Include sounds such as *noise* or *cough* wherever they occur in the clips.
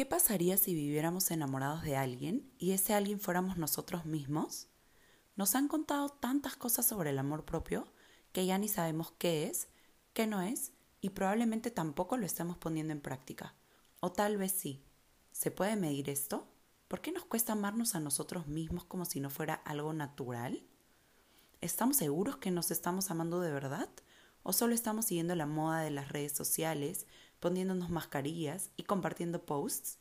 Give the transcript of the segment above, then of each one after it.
¿Qué pasaría si viviéramos enamorados de alguien y ese alguien fuéramos nosotros mismos? Nos han contado tantas cosas sobre el amor propio que ya ni sabemos qué es, qué no es y probablemente tampoco lo estemos poniendo en práctica. O tal vez sí. ¿Se puede medir esto? ¿Por qué nos cuesta amarnos a nosotros mismos como si no fuera algo natural? ¿Estamos seguros que nos estamos amando de verdad? ¿O solo estamos siguiendo la moda de las redes sociales poniéndonos mascarillas y compartiendo posts.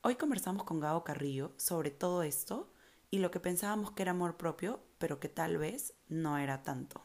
Hoy conversamos con Gabo Carrillo sobre todo esto y lo que pensábamos que era amor propio, pero que tal vez no era tanto.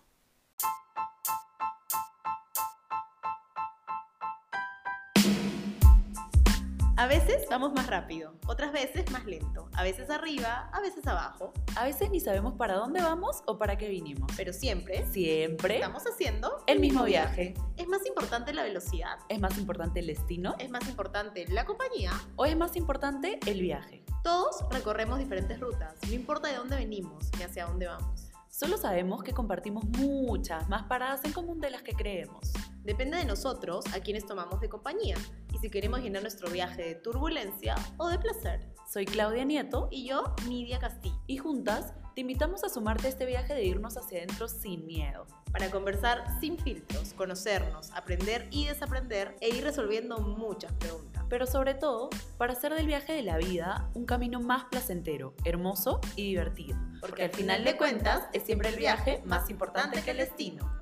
A veces vamos más rápido, otras veces más lento, a veces arriba, a veces abajo. A veces ni sabemos para dónde vamos o para qué vinimos. Pero siempre, siempre estamos haciendo el mismo viaje. ¿Es más importante la velocidad? ¿Es más importante el destino? ¿Es más importante la compañía? ¿O es más importante el viaje? Todos recorremos diferentes rutas, no importa de dónde venimos ni hacia dónde vamos. Solo sabemos que compartimos muchas más paradas en común de las que creemos. Depende de nosotros a quienes tomamos de compañía y si queremos llenar nuestro viaje de turbulencia o de placer. Soy Claudia Nieto y yo, Nidia Castillo. Y juntas te invitamos a sumarte a este viaje de irnos hacia adentro sin miedo. Para conversar sin filtros, conocernos, aprender y desaprender e ir resolviendo muchas preguntas. Pero sobre todo, para hacer del viaje de la vida un camino más placentero, hermoso y divertido. Porque, al final de cuentas es siempre el viaje más importante que el destino.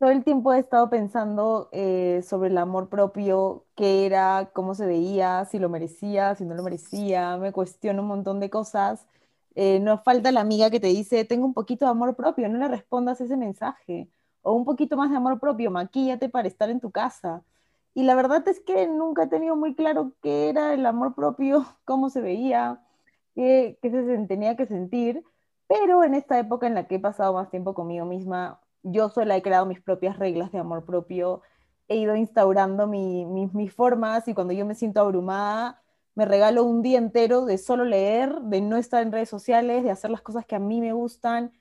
Todo el tiempo he estado pensando eh, sobre el amor propio, qué era, cómo se veía, si lo merecía, si no lo merecía, me cuestiono un montón de cosas. Eh, no falta la amiga que te dice, tengo un poquito de amor propio, no le respondas ese mensaje. O un poquito más de amor propio, maquíllate para estar en tu casa. Y la verdad es que nunca he tenido muy claro qué era el amor propio, *laughs* cómo se veía, qué, qué se tenía que sentir. Pero en esta época en la que he pasado más tiempo conmigo misma, yo sola he creado mis propias reglas de amor propio, he ido instaurando mis formas y cuando yo me siento abrumada, me regalo un día entero de solo leer, de no estar en redes sociales, de hacer las cosas que a mí me gustan.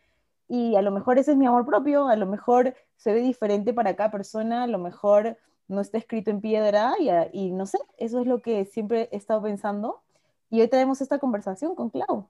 Y a lo mejor ese es mi amor propio, a lo mejor se ve diferente para cada persona, a lo mejor no está escrito en piedra y, y no sé, eso es lo que siempre he estado pensando. Y hoy tenemos esta conversación con Clau.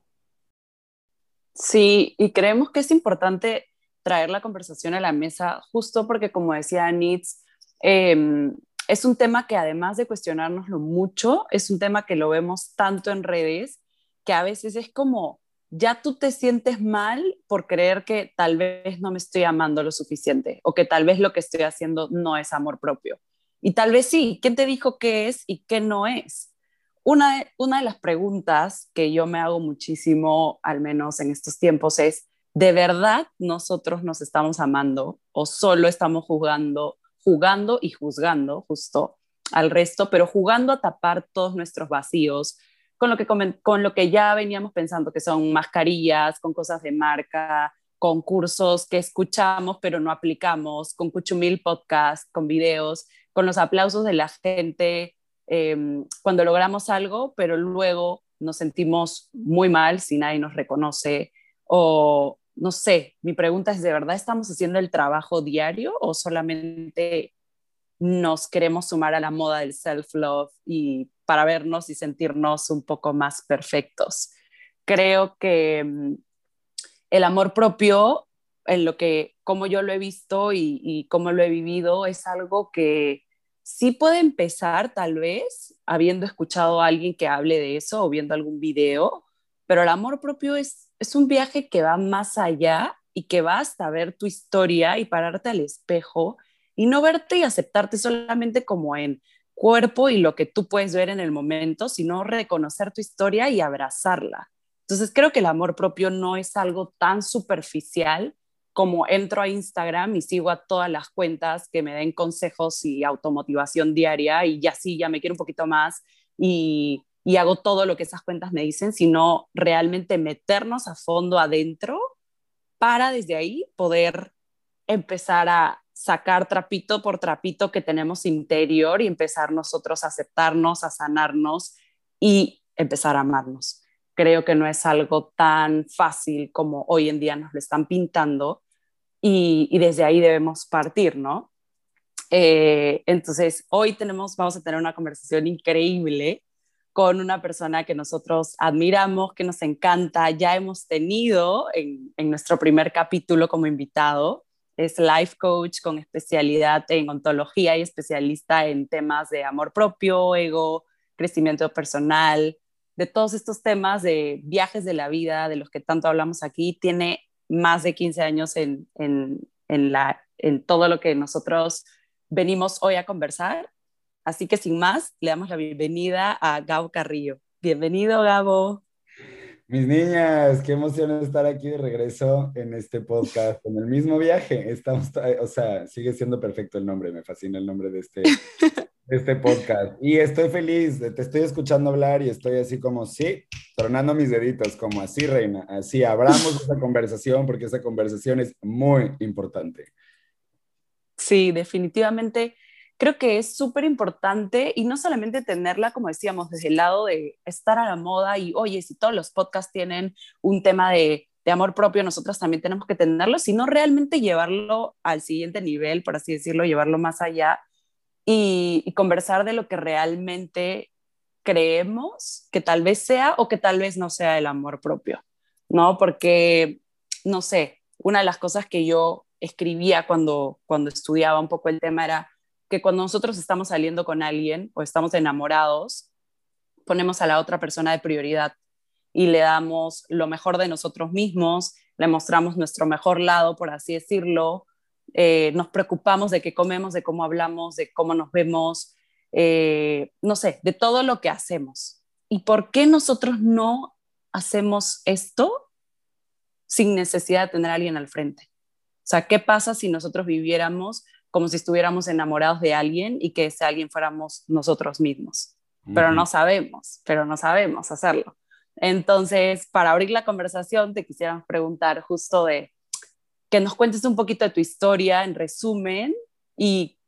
Sí, y creemos que es importante traer la conversación a la mesa, justo porque, como decía Nitz, em, es un tema que además de cuestionárnoslo mucho, es un tema que lo vemos tanto en redes, que a veces es como, ya tú te sientes mal por creer que tal vez no me estoy amando lo suficiente o que tal vez lo que estoy haciendo no es amor propio. Y tal vez sí, ¿quién te dijo qué es y qué no es? Una una de las preguntas que yo me hago muchísimo, al menos en estos tiempos, es, ¿de verdad nosotros nos estamos amando o solo estamos jugando, jugando y juzgando justo al resto, pero jugando a tapar todos nuestros vacíos con lo que, con lo que ya veníamos pensando, que son mascarillas, con cosas de marca, con cursos que escuchamos pero no aplicamos, con Cuchumil Podcast, con videos, con los aplausos de la gente em, cuando logramos algo, pero luego nos sentimos muy mal si nadie nos reconoce o no sé, mi pregunta es, ¿de verdad estamos haciendo el trabajo diario o solamente nos queremos sumar a la moda del self-love y para vernos y sentirnos un poco más perfectos? Creo que mm, el amor propio, en lo que, como yo lo he visto y, y como lo he vivido, es algo que sí puede empezar tal vez habiendo escuchado a alguien que hable de eso o viendo algún video, pero el amor propio es es un viaje que va más allá y que va hasta ver tu historia y pararte al espejo y no verte y aceptarte solamente como en cuerpo y lo que tú puedes ver en el momento, sino reconocer tu historia y abrazarla. Entonces creo que el amor propio no es algo tan superficial como entro a Instagram y sigo a todas las cuentas que me den consejos y automotivación diaria y ya sí, ya me quiero un poquito más y y hago todo lo que esas cuentas me dicen, sino realmente meternos a fondo adentro para desde ahí poder empezar a sacar trapito por trapito que tenemos interior y empezar nosotros a aceptarnos, a sanarnos y empezar a amarnos. Creo que no es algo tan fácil como hoy en día nos lo están pintando y, desde ahí debemos partir, ¿no? Eh, entonces, hoy tenemos, vamos a tener una conversación increíble con una persona que nosotros admiramos, que nos encanta, ya hemos tenido en, nuestro primer capítulo como invitado. Es life coach con especialidad en ontología y especialista en temas de amor propio, ego, crecimiento personal, de todos estos temas de viajes de la vida, de los que tanto hablamos aquí. Tiene más de 15 años en, en, en, la, en todo lo que nosotros venimos hoy a conversar. Así que sin más, le damos la bienvenida a Gabo Carrillo. Bienvenido, Gabo. Mis niñas, qué emoción estar aquí de regreso en este podcast, en el mismo viaje. Estamos, o sea, sigue siendo perfecto el nombre, me fascina el nombre de este, de este podcast. Y estoy feliz, te estoy escuchando hablar y estoy así como, sí, tronando mis deditos, como así, reina, así, abramos esa conversación porque esa conversación es muy importante. Sí, definitivamente creo que es súper importante y no solamente tenerla, como decíamos, desde el lado de estar a la moda y, oye, si todos los podcasts tienen un tema de, amor propio, nosotros también tenemos que tenerlo, sino realmente llevarlo al siguiente nivel, por así decirlo, llevarlo más allá y, y conversar de lo que realmente creemos que tal vez sea o que tal vez no sea el amor propio, ¿no? Porque, no sé, una de las cosas que yo escribía cuando, cuando estudiaba un poco el tema era que cuando nosotros estamos saliendo con alguien o estamos enamorados, ponemos a la otra persona de prioridad y le damos lo mejor de nosotros mismos, le mostramos nuestro mejor lado, por así decirlo, eh, nos preocupamos de qué comemos, de cómo hablamos, de cómo nos vemos, eh, no sé, de todo lo que hacemos. ¿Y por qué nosotros no hacemos esto sin necesidad de tener a alguien al frente? O sea, ¿qué pasa si nosotros viviéramos como si estuviéramos enamorados de alguien y que ese alguien fuéramos nosotros mismos? Pero no sabemos, pero no sabemos hacerlo. Entonces, para abrir la conversación, te quisiera preguntar justo de que nos cuentes un poquito de tu historia en resumen y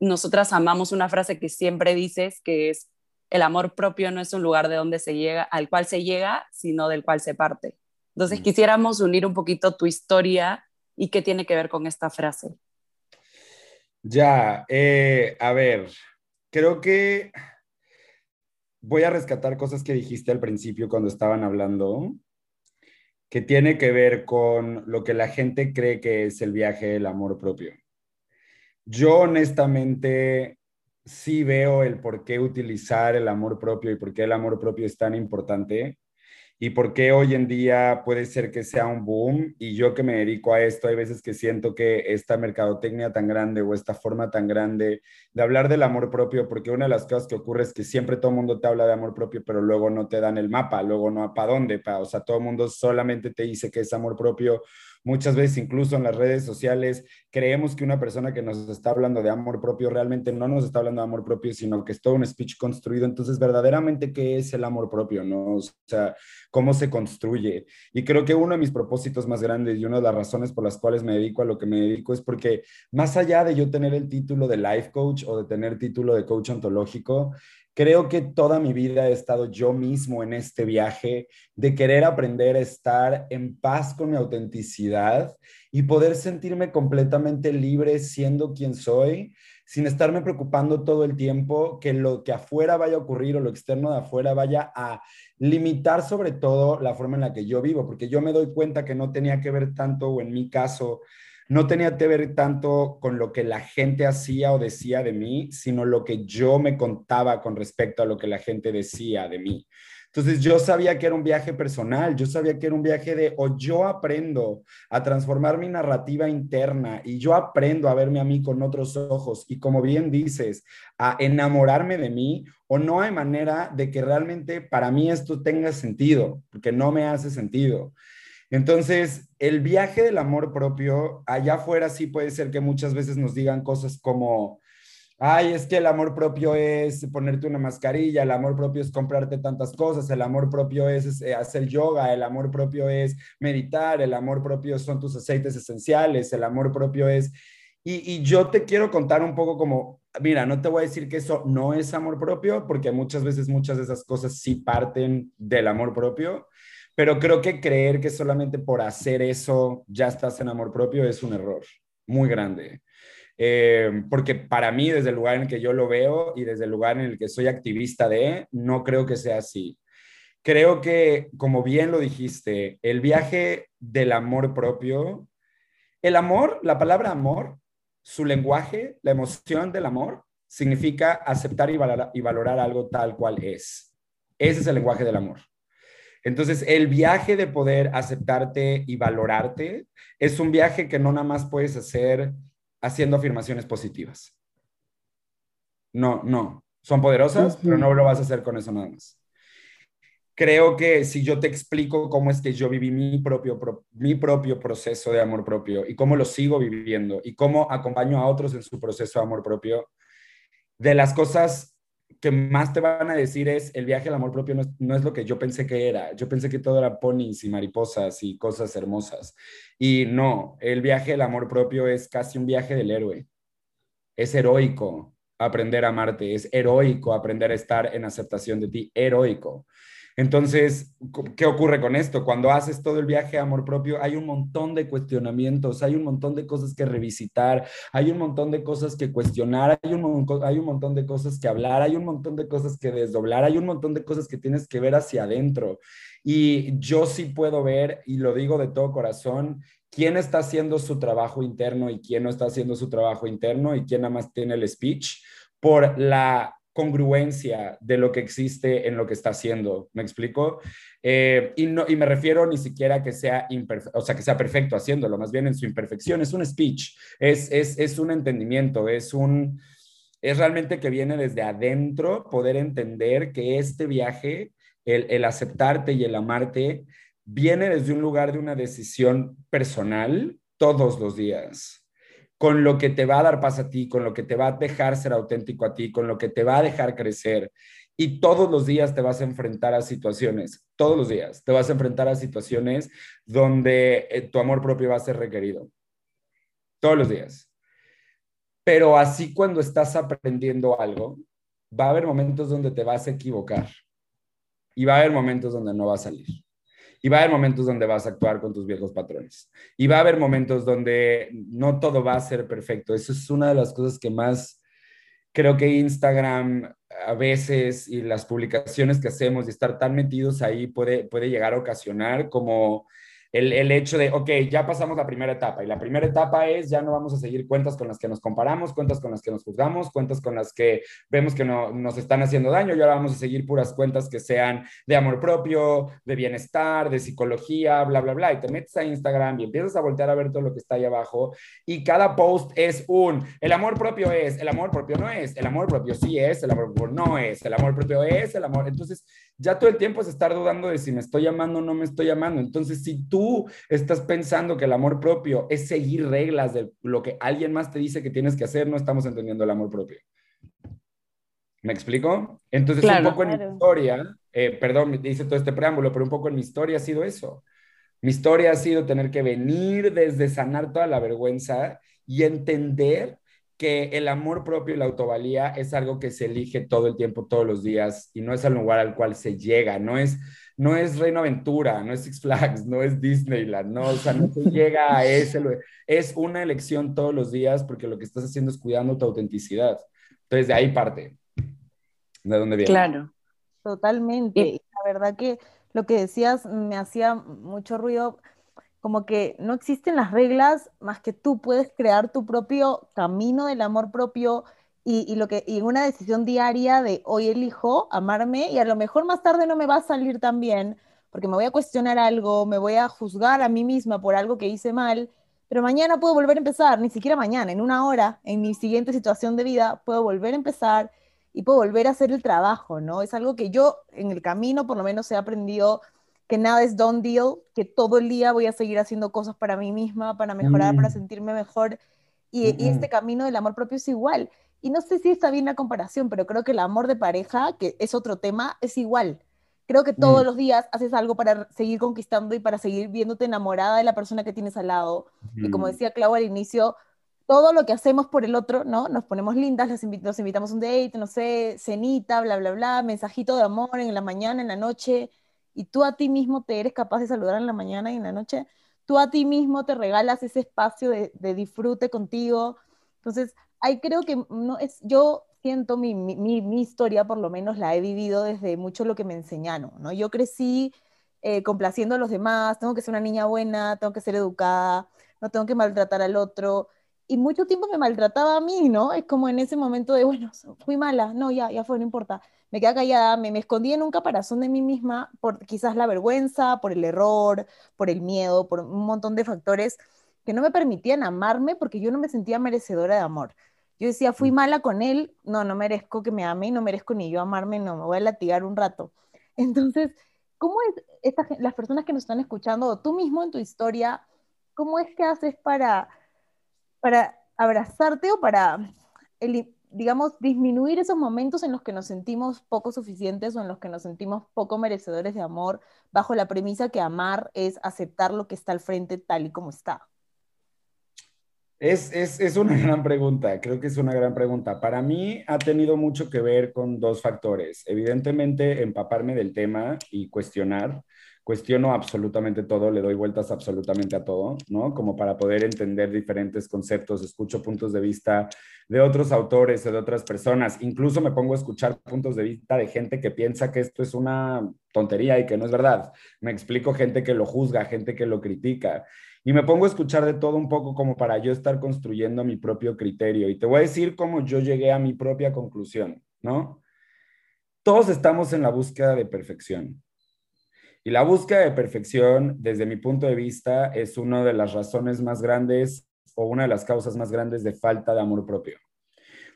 nosotras amamos una frase que siempre dices que es el amor propio no es un lugar de donde se llega, al cual se llega, sino del cual se parte. Entonces, quisiéramos unir un poquito tu historia ¿Y qué tiene que ver con esta frase? Ya, eh, a ver, creo que voy a rescatar cosas que dijiste al principio cuando estaban hablando, que tiene que ver con lo que la gente cree que es el viaje del amor propio. Yo honestamente sí veo el por qué utilizar el amor propio y por qué el amor propio es tan importante y por qué hoy en día puede ser que sea un boom. Y yo que me dedico a esto, hay veces que siento que esta mercadotecnia tan grande o esta forma tan grande de hablar del amor propio, porque una de las cosas que ocurre es que siempre todo el mundo te habla de amor propio, pero luego no te dan el mapa, luego no para dónde, pa. o sea, todo el mundo solamente te dice que es amor propio Muchas veces incluso en las redes sociales creemos que una persona que nos está hablando de amor propio realmente no nos está hablando de amor propio, sino que es todo un speech construido. Entonces, verdaderamente, ¿qué es el amor propio? ¿no? O sea, ¿cómo se construye? Y creo que uno de mis propósitos más grandes y una de las razones por las cuales me dedico a lo que me dedico es porque más allá de yo tener el título de life coach o de tener título de coach ontológico, Creo que toda mi vida he estado yo mismo en este viaje de querer aprender a estar en paz con mi autenticidad y poder sentirme completamente libre siendo quien soy, sin estarme preocupando todo el tiempo que lo que afuera vaya a ocurrir o lo externo de afuera vaya a limitar sobre todo la forma en la que yo vivo, porque yo me doy cuenta que no tenía que ver tanto, o en mi caso, no tenía que ver tanto con lo que la gente hacía o decía de mí, sino lo que yo me contaba con respecto a lo que la gente decía de mí. Entonces yo sabía que era un viaje personal, yo sabía que era un viaje de o yo aprendo a transformar mi narrativa interna y yo aprendo a verme a mí con otros ojos y como bien dices, a enamorarme de mí o no hay manera de que realmente para mí esto tenga sentido, porque no me hace sentido. Entonces, el viaje del amor propio, allá afuera sí puede ser que muchas veces nos digan cosas como, ay, es que el amor propio es ponerte una mascarilla, el amor propio es comprarte tantas cosas, el amor propio es, eh, hacer yoga, el amor propio es meditar, el amor propio son tus aceites esenciales, el amor propio es... Y, y yo te quiero contar un poco como, mira, no te voy a decir que eso no es amor propio, porque muchas veces muchas de esas cosas sí parten del amor propio pero creo que creer que solamente por hacer eso ya estás en amor propio es un error muy grande. eh, porque para mí, desde el lugar en el que yo lo veo y desde el lugar en el que soy activista de, no creo que sea así. Creo que, como bien lo dijiste, el viaje del amor propio, el amor, la palabra amor, su lenguaje, la emoción del amor, significa aceptar y valorar, y valorar algo tal cual es. Ese es el lenguaje del amor. Entonces, el viaje de poder aceptarte y valorarte es un viaje que no nada más puedes hacer haciendo afirmaciones positivas. No, no. Son poderosas, pero no lo vas a hacer con eso nada más. Creo que si yo te explico cómo es que yo viví mi propio, mi propio proceso de amor propio y cómo lo sigo viviendo y cómo acompaño a otros en su proceso de amor propio, de las cosas que más te van a decir es el viaje al amor propio no es, no es, lo que yo pensé que era. Yo pensé que todo era ponis y mariposas y cosas hermosas. Y no, el viaje al amor propio es casi un viaje del héroe. Es heroico aprender a amarte, es heroico aprender a estar en aceptación de ti, heroico. Entonces, ¿qué ocurre con esto? Cuando haces todo el viaje a amor propio, hay un montón de cuestionamientos, hay un montón de cosas que revisitar, hay un montón de cosas que cuestionar, hay un, hay un montón de cosas que hablar, hay un montón de cosas que desdoblar, hay un montón de cosas que tienes que ver hacia adentro. Y yo sí puedo ver, y lo digo de todo corazón, quién está haciendo su trabajo interno y quién no está haciendo su trabajo interno y quién nada más tiene el speech por la congruencia de lo que existe en lo que está haciendo. ¿Me explico? Eh, y, no, y me refiero ni siquiera que sea, o sea, que sea perfecto haciéndolo, más bien en su imperfección. Es un speech, es, es, es un entendimiento, es un... Es realmente que viene desde adentro poder entender que este viaje, el, el aceptarte y el amarte, viene desde un lugar de una decisión personal todos los días con lo que te va a dar paz a ti, con lo que te va a dejar ser auténtico a ti, con lo que te va a dejar crecer. Y todos los días te vas a enfrentar a situaciones, todos los días te vas a enfrentar a situaciones donde eh, tu amor propio va a ser requerido. Todos los días. Pero así cuando estás aprendiendo algo, va a haber momentos donde te vas a equivocar y va a haber momentos donde no va a salir. Y va a haber momentos donde vas a actuar con tus viejos patrones. Y va a haber momentos donde no todo va a ser perfecto. Eso es una de las cosas que más creo que Instagram a veces y las publicaciones que hacemos y estar tan metidos ahí puede, puede llegar a ocasionar como el, hecho de, ok, ya pasamos la primera etapa y la primera etapa es ya no vamos a seguir cuentas con las que nos comparamos, cuentas con las que nos juzgamos, cuentas con las que vemos que no, nos están haciendo daño y ahora vamos a seguir puras cuentas que sean de amor propio, de bienestar, de psicología, bla, bla, bla. Y te metes a Instagram y empiezas a voltear a ver todo lo que está ahí abajo y cada post es un, el amor propio es, el amor propio no es, el amor propio sí es, el amor propio no es, el amor propio es, el amor. Entonces, ya todo el tiempo es estar dudando de si me estoy amando o no me estoy amando. Entonces, si tú estás pensando que el amor propio es seguir reglas de lo que alguien más te dice que tienes que hacer, no estamos entendiendo el amor propio. ¿Me explico? Entonces, un poco en mi historia, eh, perdón, dice todo este preámbulo, pero un poco en mi historia ha sido eso. Mi historia ha sido tener que venir desde sanar toda la vergüenza y entender que el amor propio y la autovalía es algo que se elige todo el tiempo, todos los días, y no es el lugar al cual se llega, no es, no es Reino Aventura, no es Six Flags, no es Disneyland, no, o sea, no se llega a ese, es una elección todos los días porque lo que estás haciendo es cuidando tu autenticidad. Entonces, de ahí parte. ¿De dónde viene? Claro. Totalmente. la verdad que lo que decías me hacía mucho ruido como que no existen las reglas más que tú puedes crear tu propio camino del amor propio y, lo que, y una decisión diaria de hoy elijo amarme y a lo mejor más tarde no me va a salir tan bien porque me voy a cuestionar algo, me voy a juzgar a mí misma por algo que hice mal, pero mañana puedo volver a empezar, ni siquiera mañana, en una hora, en mi siguiente situación de vida, puedo volver a empezar y puedo volver a hacer el trabajo, ¿no? Es algo que yo en el camino por lo menos he aprendido que nada es done deal, que todo el día voy a seguir haciendo cosas para mí misma, para mejorar, para mm. sentirme mejor. Y, este camino del amor propio es igual. Y no sé si está bien la comparación, pero creo que el amor de pareja, que es otro tema, es igual. Creo que todos mm. los días haces algo para seguir conquistando y para seguir viéndote enamorada de la persona que tienes al lado. Y como decía Clau al inicio, todo lo que hacemos por el otro, ¿no? Nos ponemos lindas, los, invitamos a un date, no sé, cenita, bla, bla, bla, mensajito de amor en la mañana, en la noche, y tú a ti mismo te eres capaz de saludar en la mañana y en la noche, tú a ti mismo te regalas ese espacio de, disfrute contigo, Entonces, ahí creo que no es, yo siento mi, mi, mi, historia, por lo menos la he vivido desde mucho lo que me enseñaron, ¿no? Yo crecí eh, complaciendo a los demás, tengo que ser una niña buena, tengo que ser educada, no tengo que maltratar al otro. Y mucho tiempo me maltrataba a mí, ¿no? Es como en ese momento de, bueno, fui mala, no, ya, ya fue, no importa. Me quedé callada, me, me escondí en un caparazón de mí misma por quizás la vergüenza, por el error, por el miedo, por un montón de factores que no me permitían amarme porque yo no me sentía merecedora de amor. Yo decía, fui mm. mala con él, no, no merezco que me ame y no merezco ni yo amarme, no, me voy a latigar un rato. *laughs* Entonces, ¿cómo es esta, las personas que nos están escuchando, o tú mismo en tu historia, cómo es que haces para, para abrazarte o para, el, digamos, disminuir esos momentos en los que nos sentimos poco suficientes o en los que nos sentimos poco merecedores de amor, bajo la premisa que amar es aceptar lo que está al frente tal y como está? Es, es, es, una *laughs* gran pregunta, creo que es una gran pregunta. Para mí ha tenido mucho que ver con dos factores. Evidentemente, empaparme del tema y cuestionar. Cuestiono absolutamente todo, le doy vueltas absolutamente a todo, ¿no? Como para poder entender diferentes conceptos, escucho puntos de vista de otros autores o de otras personas. Incluso me pongo a escuchar puntos de vista de gente que piensa que esto es una tontería y que no es verdad. Me explico gente que lo juzga, gente que lo critica y me pongo a escuchar de todo un poco como para yo estar construyendo mi propio criterio. Y te voy a decir cómo yo llegué a mi propia conclusión, ¿no? Todos estamos en la búsqueda de perfección. Y la búsqueda de perfección, desde mi punto de vista, es una de las razones más grandes o una de las causas más grandes de falta de amor propio.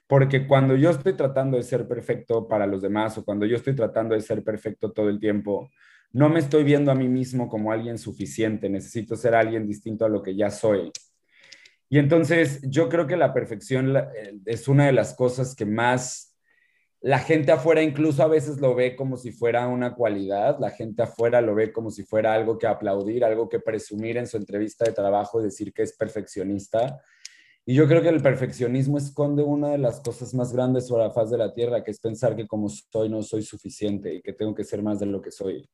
Porque cuando yo estoy tratando de ser perfecto para los demás o cuando yo estoy tratando de ser perfecto todo el tiempo, no me estoy viendo a mí mismo como alguien suficiente, necesito ser alguien distinto a lo que ya soy. Y entonces yo creo que la perfección eh, es una de las cosas que más la gente afuera incluso a veces lo ve como si fuera una cualidad, la gente afuera lo ve como si fuera algo que aplaudir, algo que presumir en su entrevista de trabajo y decir que es perfeccionista. Y yo creo que el perfeccionismo esconde una de las cosas más grandes sobre la faz de la tierra, que es pensar que como soy no soy suficiente y que tengo que ser más de lo que soy.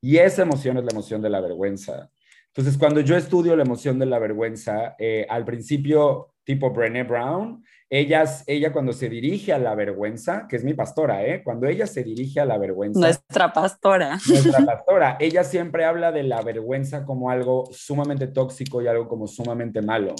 Y esa emoción es la emoción de la vergüenza. Entonces, cuando yo estudio la emoción de la vergüenza, eh, al principio, tipo Brené Brown, ella, ella cuando se dirige a la vergüenza, que es mi pastora, ¿eh? cuando ella se dirige a la vergüenza. Nuestra pastora. Nuestra *laughs* pastora. Ella siempre habla de la vergüenza como algo sumamente tóxico y algo como sumamente malo.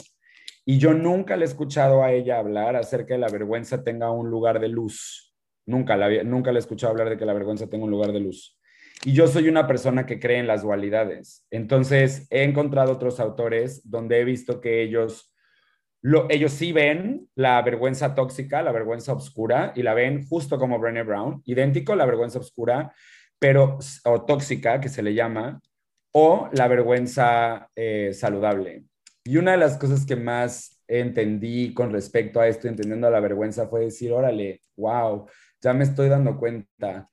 Y yo nunca le he escuchado a ella hablar acerca de la vergüenza tenga un lugar de luz. Nunca, la, nunca le he escuchado hablar de que la vergüenza tenga un lugar de luz. Y yo soy una persona que cree en las dualidades. Entonces, he encontrado otros autores donde he visto que ellos, lo, ellos sí ven la vergüenza tóxica, la vergüenza oscura, y la ven justo como Brené Brown, idéntico a la vergüenza oscura, pero, o tóxica, que se le llama, o la vergüenza eh, saludable. Y una de las cosas que más entendí con respecto a esto, entendiendo la vergüenza, fue decir, órale, wow, ya me estoy dando cuenta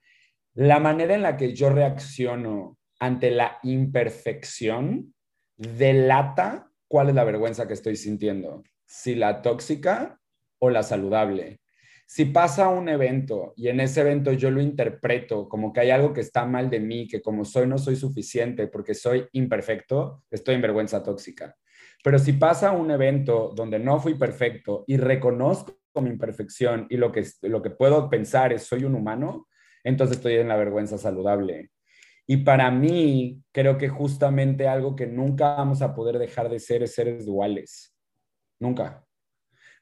la manera en la que yo reacciono ante la imperfección delata cuál es la vergüenza que estoy sintiendo, si la tóxica o la saludable. Si pasa un evento y en ese evento yo lo interpreto como que hay algo que está mal de mí, que como soy no soy suficiente porque soy imperfecto, estoy en vergüenza tóxica. Pero si pasa un evento donde no fui perfecto y reconozco mi imperfección y lo que, lo que puedo pensar es soy un humano, entonces estoy en la vergüenza saludable. Y para mí, creo que justamente algo que nunca vamos a poder dejar de ser es seres duales. Nunca.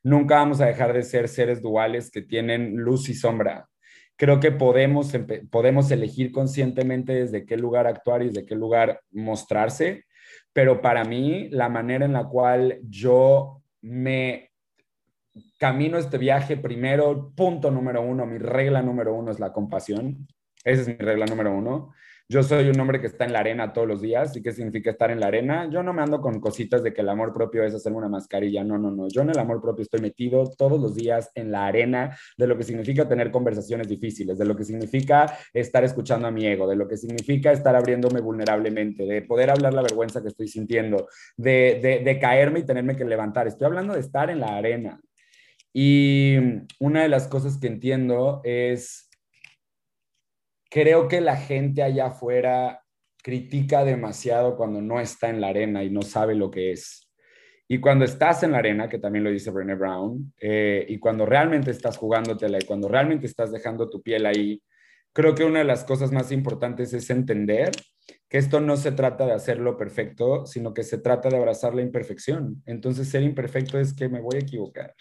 Nunca vamos a dejar de ser seres duales que tienen luz y sombra. Creo que podemos, podemos elegir conscientemente desde qué lugar actuar y desde qué lugar mostrarse, pero para mí la manera en la cual yo me camino este viaje, primero, punto número uno, mi regla número uno es la compasión. Esa es mi regla número uno. Yo soy un hombre que está en la arena todos los días. ¿Y qué significa estar en la arena? Yo no me ando con cositas de que el amor propio es hacer una mascarilla. No, no, no. Yo en el amor propio estoy metido todos los días en la arena de lo que significa tener conversaciones difíciles, de lo que significa estar escuchando a mi ego, de lo que significa estar abriéndome vulnerablemente, de poder hablar la vergüenza que estoy sintiendo, de, de, de caerme y tenerme que levantar. Estoy hablando de estar en la arena. Y una de las cosas que entiendo es, creo que la gente allá afuera critica demasiado cuando no está en la arena y no sabe lo que es. Y cuando estás en la arena, que también lo dice Brené Brown, eh, y cuando realmente estás jugándotela y cuando realmente estás dejando tu piel ahí, creo que una de las cosas más importantes es entender que esto no se trata de hacerlo perfecto, sino que se trata de abrazar la imperfección. Entonces, ser imperfecto es que me voy a equivocar.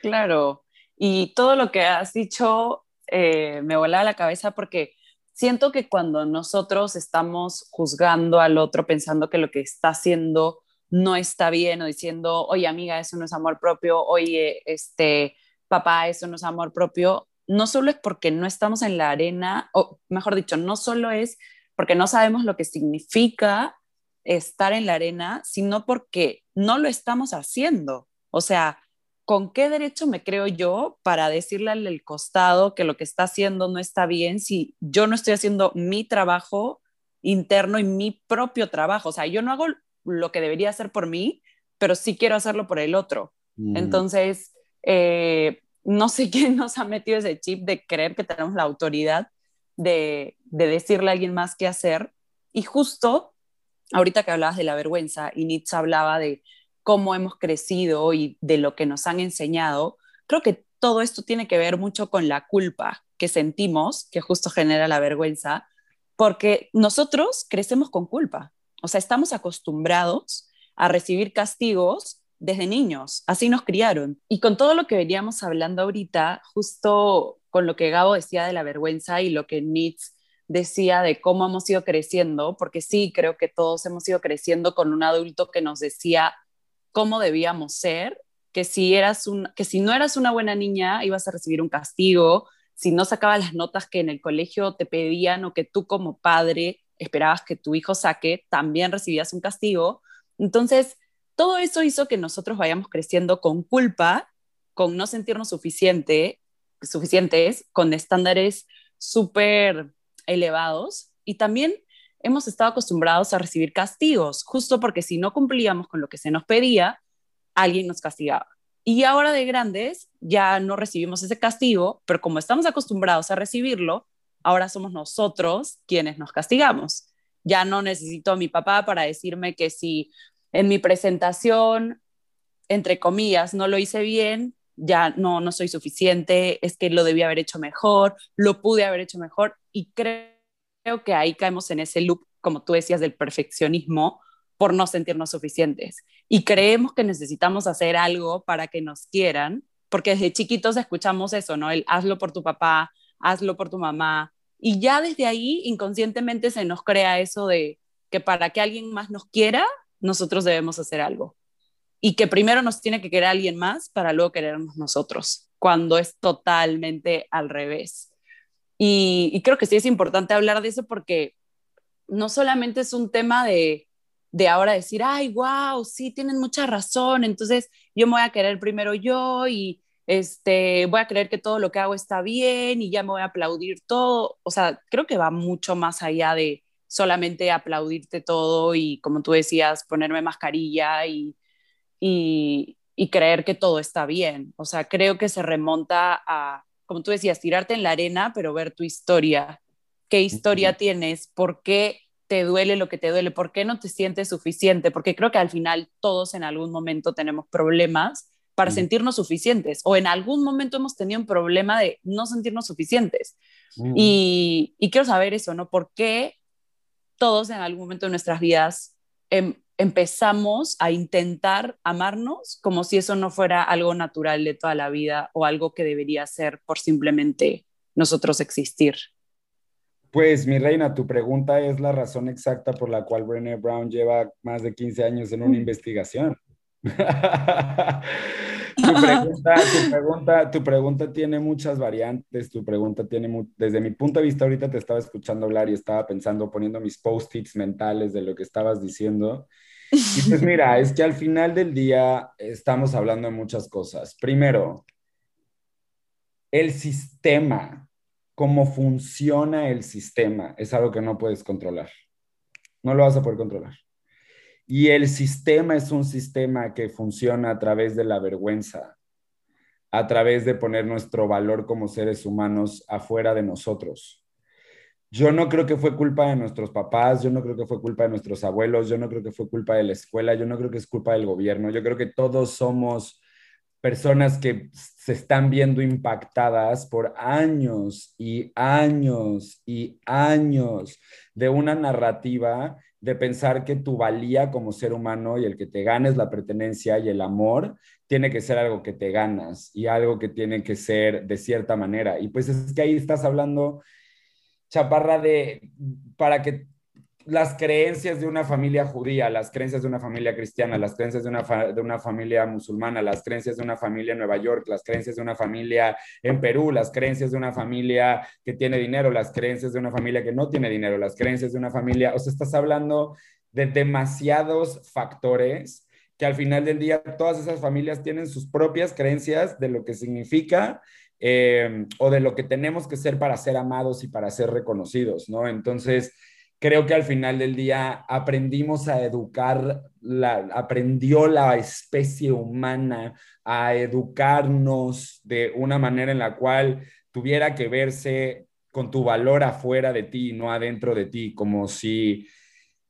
Claro, y todo lo que has dicho eh, me vuela la cabeza porque siento que cuando nosotros estamos juzgando al otro pensando que lo que está haciendo no está bien o diciendo, oye amiga, eso no es amor propio, oye, este, papá, eso no es amor propio, no solo es porque no estamos en la arena, o mejor dicho, no solo es porque no sabemos lo que significa estar en la arena, sino porque no lo estamos haciendo. O sea, ¿con qué derecho me creo yo para decirle al costado que lo que está haciendo no está bien si yo no estoy haciendo mi trabajo interno y mi propio trabajo? O sea, yo no hago lo que debería hacer por mí, pero sí quiero hacerlo por el otro. Mm. Entonces, eh, no sé *laughs* quién nos ha metido ese chip de creer que tenemos la autoridad de, decirle a alguien más qué hacer. Y justo ahorita que hablabas de la vergüenza y Nietzsche hablaba de cómo hemos crecido y de lo que nos han enseñado, creo que todo esto tiene que ver mucho con la culpa que sentimos, que justo genera la vergüenza, porque nosotros crecemos con culpa. O sea, estamos acostumbrados a recibir castigos desde niños, así nos criaron. Y con todo lo que veníamos hablando ahorita, justo con lo que Gabo decía de la vergüenza y lo que Nietzsche decía de cómo hemos ido creciendo, porque sí, creo que todos hemos ido creciendo con un adulto que nos decía cómo debíamos ser, que si, eras un, que si no eras una buena niña ibas a recibir un castigo, si no sacabas las notas que en el colegio te pedían o que tú como padre esperabas que tu hijo saque, también recibías un castigo. Entonces, todo eso hizo que nosotros vayamos creciendo con culpa, con no sentirnos suficiente, suficientes, con estándares súper elevados y también hemos estado acostumbrados a recibir castigos, justo porque si no cumplíamos con lo que se nos pedía, alguien nos castigaba. Y ahora de grandes ya no recibimos ese castigo, pero como estamos acostumbrados a recibirlo, ahora somos nosotros quienes nos castigamos. Ya no necesito a mi papá para decirme que si en mi presentación, entre comillas, no lo hice bien, ya no, no soy suficiente, es que lo debía haber hecho mejor, lo pude haber hecho mejor y creo, que ahí caemos en ese loop, como tú decías, del perfeccionismo por no sentirnos suficientes. Y creemos que necesitamos hacer algo para que nos quieran, porque desde chiquitos escuchamos eso, ¿no? El hazlo por tu papá, hazlo por tu mamá. Y ya desde ahí inconscientemente se nos crea eso de que para que alguien más nos quiera, nosotros debemos hacer algo. Y que primero nos tiene que querer alguien más para luego querernos nosotros, cuando es totalmente al revés. Y, creo que sí es importante hablar de eso porque no solamente es un tema de, de ahora decir, ay, wow, sí, tienen mucha razón, entonces yo me voy a querer primero yo y este, voy a creer que todo lo que hago está bien y ya me voy a aplaudir todo. O sea, creo que va mucho más allá de, solamente aplaudirte todo y, como tú decías, ponerme mascarilla y, y, creer que todo está bien. O sea, creo que se remonta a, como tú decías, tirarte en la arena, pero ver tu historia. ¿Qué historia tienes? ¿Por qué te duele lo que te duele? ¿Por qué no te sientes suficiente? Porque creo que al final todos en algún momento tenemos problemas para sentirnos suficientes o en algún momento hemos tenido un problema de no sentirnos suficientes. Y, y, quiero saber eso, ¿no? ¿Por qué todos en algún momento de nuestras vidas em, empezamos a intentar amarnos como si eso no fuera algo natural de toda la vida o algo que debería ser por simplemente nosotros existir. Pues mi reina, tu pregunta es la razón exacta por la cual Brené Brown lleva más de 15 años en una mm. investigación. *laughs* *laughs* tu, pregunta, tu, pregunta, tu pregunta tiene muchas variantes, tu pregunta tiene, desde mi punto de vista, ahorita te estaba escuchando hablar y estaba pensando, poniendo mis post-its mentales de lo que estabas diciendo. Y pues *laughs* mira, es que al final del día estamos hablando de muchas cosas. Primero, el sistema, cómo funciona el sistema, es algo que no puedes controlar. No lo vas a poder controlar. Y el sistema es un sistema que funciona a través de la vergüenza, a través de poner nuestro valor como seres humanos afuera de nosotros. yo no creo que fue culpa de nuestros papás, yo no creo que fue culpa de nuestros abuelos, yo no creo que fue culpa de la escuela, yo no creo que es culpa del gobierno, yo creo que todos somos personas que se están viendo impactadas por años y años y años de una narrativa de pensar que tu valía como ser humano y el que te ganes la pertenencia y el amor tiene que ser algo que te ganas y algo que tiene que ser de cierta manera. Y pues es que ahí estás hablando chaparra de, para que las creencias de una familia judía, las creencias de una familia cristiana, las creencias de una, de una familia musulmana, las creencias de una familia en Nueva York, las creencias de una familia en Perú, las creencias de una familia que tiene dinero, las creencias de una familia que no tiene dinero, las creencias de una familia, o sea, estás hablando de demasiados factores que al final del día todas esas familias tienen sus propias creencias de lo que significa eh, o de lo que tenemos que ser para ser amados y para ser reconocidos, ¿no? Entonces, creo que al final del día aprendimos a educar, la, aprendió la especie humana a educarnos de una manera en la cual tuviera que verse con tu valor afuera de ti, no adentro de ti, como si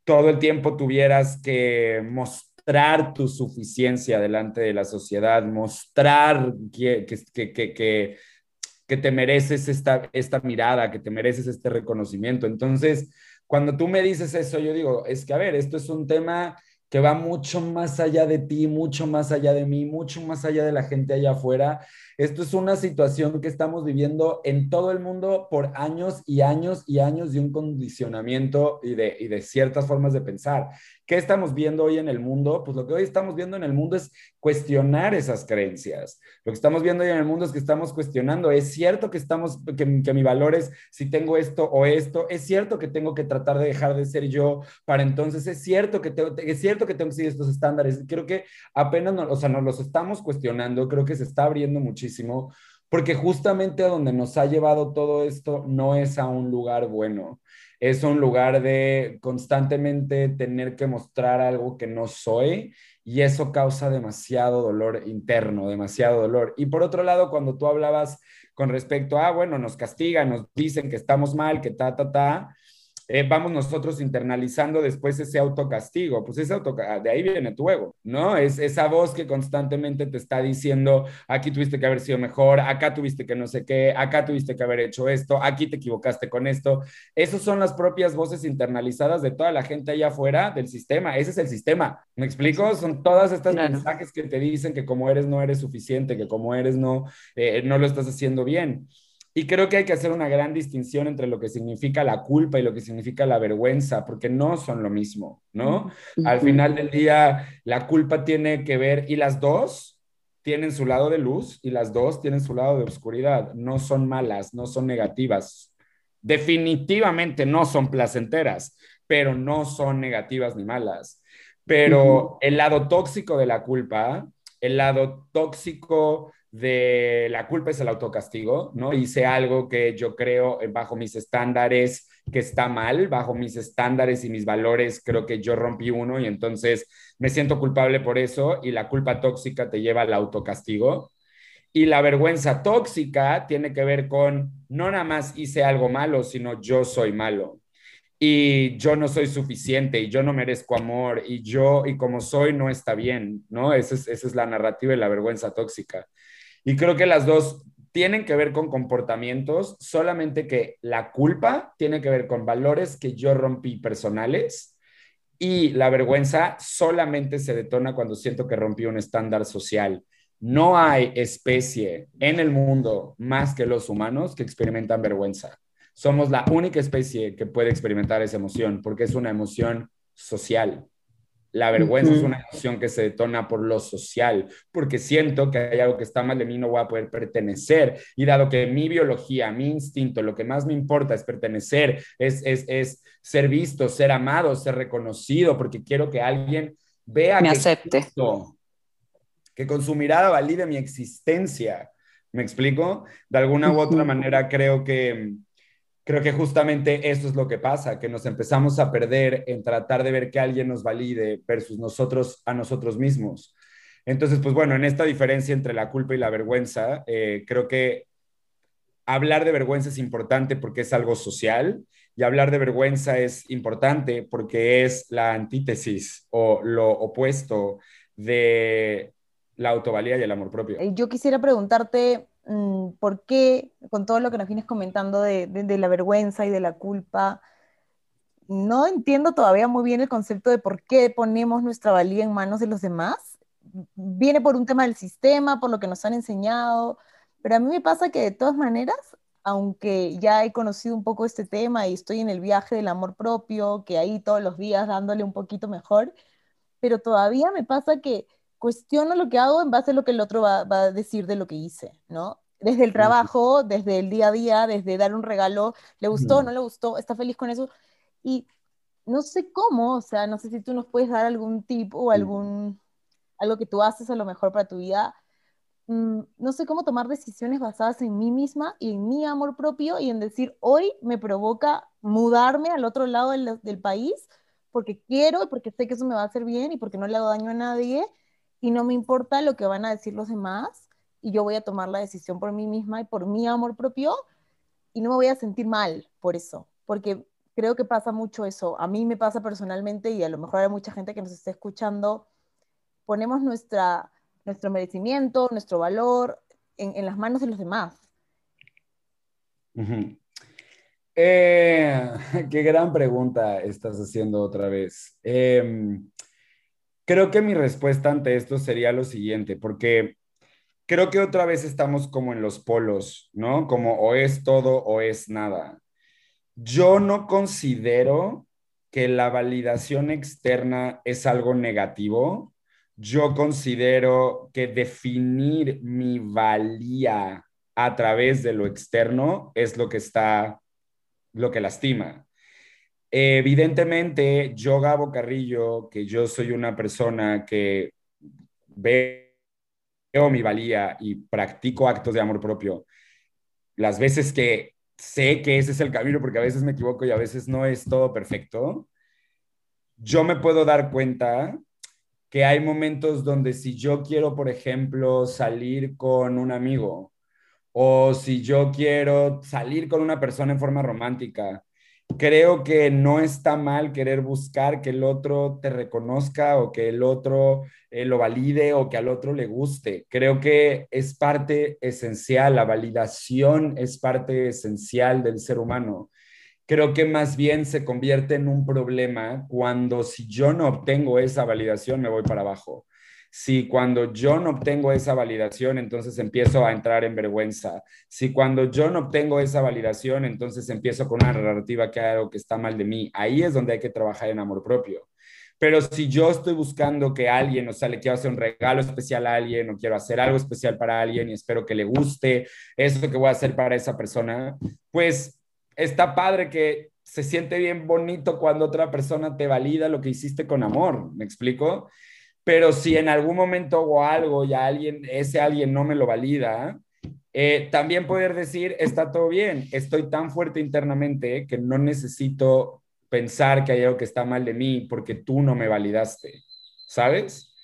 todo el tiempo tuvieras que mostrar tu suficiencia delante de la sociedad, mostrar que, que, que, que, te mereces esta, esta mirada, que te mereces este reconocimiento. Entonces, cuando tú me dices eso, yo digo, es que, a ver, esto es un tema que va mucho más allá de ti, mucho más allá de mí, mucho más allá de la gente allá afuera. Esto es una situación que estamos viviendo en todo el mundo por años y años y años de un condicionamiento y de, y de ciertas formas de pensar. ¿Qué estamos viendo hoy en el mundo? Pues lo que hoy estamos viendo en el mundo es cuestionar esas creencias. Lo que estamos viendo hoy en el mundo es que estamos cuestionando, es cierto que estamos, que, que mi valor es si tengo esto o esto, es cierto que tengo que tratar de dejar de ser yo para entonces, es cierto que, tengo, es cierto que tengo que seguir estos estándares. Creo que apenas, o sea, nos los estamos cuestionando, creo que se está abriendo muchísimo porque justamente a donde nos ha llevado todo esto no es a un lugar bueno es un lugar de constantemente tener que mostrar algo que no soy y eso causa demasiado dolor interno, demasiado dolor. Y por otro lado, cuando tú hablabas con respecto a, bueno, nos castigan, nos dicen que estamos mal, que ta, ta, ta, eh, vamos nosotros internalizando después ese autocastigo. Pues ese auto, de ahí viene tu ego, ¿no? Es esa voz que constantemente te está diciendo, aquí tuviste que haber sido mejor, acá tuviste que no sé qué, acá tuviste que haber hecho esto, aquí te equivocaste con esto. Esas son las propias voces internalizadas de toda la gente allá afuera del sistema. Ese es el sistema. ¿Me explico? Son todas estas mensajes que te dicen que como eres no eres suficiente, que como eres no, eh, no lo estás haciendo bien. Y creo que hay que hacer una gran distinción entre lo que significa la culpa y lo que significa la vergüenza, porque no son lo mismo, ¿no? Al final del día, la culpa tiene que ver, y las dos tienen su lado de luz y las dos tienen su lado de oscuridad. No son malas, no son negativas. Definitivamente no son placenteras, pero no son negativas ni malas. Pero el lado tóxico de la culpa, el lado tóxico de la culpa es el autocastigo, ¿no? Hice algo que yo creo bajo mis estándares que está mal, bajo mis estándares y mis valores, creo que yo rompí uno y entonces me siento culpable por eso y la culpa tóxica te lleva al autocastigo. Y la vergüenza tóxica tiene que ver con no nada más hice algo malo, sino yo soy malo y yo no soy suficiente y yo no merezco amor y yo y como soy no está bien, ¿no? Esa es, esa es la narrativa de la vergüenza tóxica. Y creo que las dos tienen que ver con comportamientos, solamente que la culpa tiene que ver con valores que yo rompí personales y la vergüenza solamente se detona cuando siento que rompí un estándar social. No hay especie en el mundo más que los humanos que experimentan vergüenza. Somos la única especie que puede experimentar esa emoción porque es una emoción social. La vergüenza es una emoción que se detona por lo social, porque siento que hay algo que está mal de mí, no voy a poder pertenecer. Y dado que mi biología, mi instinto, lo que más me importa es pertenecer, es, es, ser visto, ser amado, ser reconocido, porque quiero que alguien vea me que acepte. que con su mirada valide mi existencia. ¿Me explico? De alguna u otra manera creo que creo que justamente eso es lo que pasa, que nos empezamos a perder en tratar de ver que alguien nos valide versus nosotros a nosotros mismos. Entonces, pues bueno, en esta diferencia entre la culpa y la vergüenza, eh, creo que hablar de vergüenza es importante porque es algo social y hablar de vergüenza es importante porque es la antítesis o lo opuesto de la autovalía y el amor propio. Yo quisiera preguntarte por qué, con todo lo que nos vienes comentando de, de, la vergüenza y de la culpa, no entiendo todavía muy bien el concepto de por qué ponemos nuestra valía en manos de los demás. Viene por un tema del sistema, por lo que nos han enseñado, pero a mí me pasa que de todas maneras, aunque ya he conocido un poco este tema y estoy en el viaje del amor propio, que ahí todos los días dándole un poquito mejor, pero todavía me pasa que cuestiono lo que hago en base a lo que el otro va, a decir de lo que hice, ¿no? Desde el trabajo, desde el día a día, desde dar un regalo, ¿le gustó, no le gustó? ¿Está feliz con eso? Y no sé cómo, o sea, no sé si tú nos puedes dar algún tip o algún, algo que tú haces a lo mejor para tu vida. Mm, no sé cómo tomar decisiones basadas en mí misma y en mi amor propio y en decir, hoy me provoca mudarme al otro lado del, del país porque quiero porque sé que eso me va a hacer bien y porque no le hago daño a nadie y no me importa lo que van a decir los demás y yo voy a tomar la decisión por mí misma y por mi amor propio y no me voy a sentir mal por eso, porque creo que pasa mucho eso. A mí me pasa personalmente y a lo mejor hay mucha gente que nos está escuchando, ponemos nuestra, nuestro merecimiento, nuestro valor en, las manos de los demás. Eh, *laughs* qué gran pregunta estás haciendo otra vez. Eh, Creo que mi respuesta ante esto sería lo siguiente, porque creo que otra vez estamos como en los polos, ¿no? Como o es todo o es nada. Yo no considero que la validación externa es algo negativo. Yo considero que definir mi valía a través de lo externo es lo que está, lo que lastima. Evidentemente, yo, Gabo Carrillo, que yo soy una persona que veo mi valía y practico actos de amor propio, las veces que sé que ese es el camino, porque a veces me equivoco y a veces no es todo perfecto, yo me puedo dar cuenta que hay momentos donde si yo quiero, por ejemplo, salir con un amigo o si yo quiero salir con una persona en forma romántica, creo que no está mal querer buscar que el otro te reconozca o que el otro eh, lo valide o que al otro le guste. Creo que es parte esencial, la validación es parte esencial del ser humano. Creo que más bien se convierte en un problema cuando si yo no obtengo esa validación me voy para abajo si cuando yo no obtengo esa validación, entonces empiezo a entrar en vergüenza. Si cuando yo no obtengo esa validación, entonces empiezo con una narrativa que hay algo que está mal de mí. Ahí es donde hay que trabajar en amor propio. Pero si yo estoy buscando que alguien, o sea, le quiero hacer un regalo especial a alguien o quiero hacer algo especial para alguien y espero que le guste eso que voy a hacer para esa persona, pues está padre que se siente bien bonito cuando otra persona te valida lo que hiciste con amor, ¿me explico? Pero si en algún momento hago algo y alguien, ese alguien no me lo valida, eh, también poder decir, está todo bien, estoy tan fuerte internamente que no necesito pensar que hay algo que está mal de mí porque tú no me validaste, ¿sabes?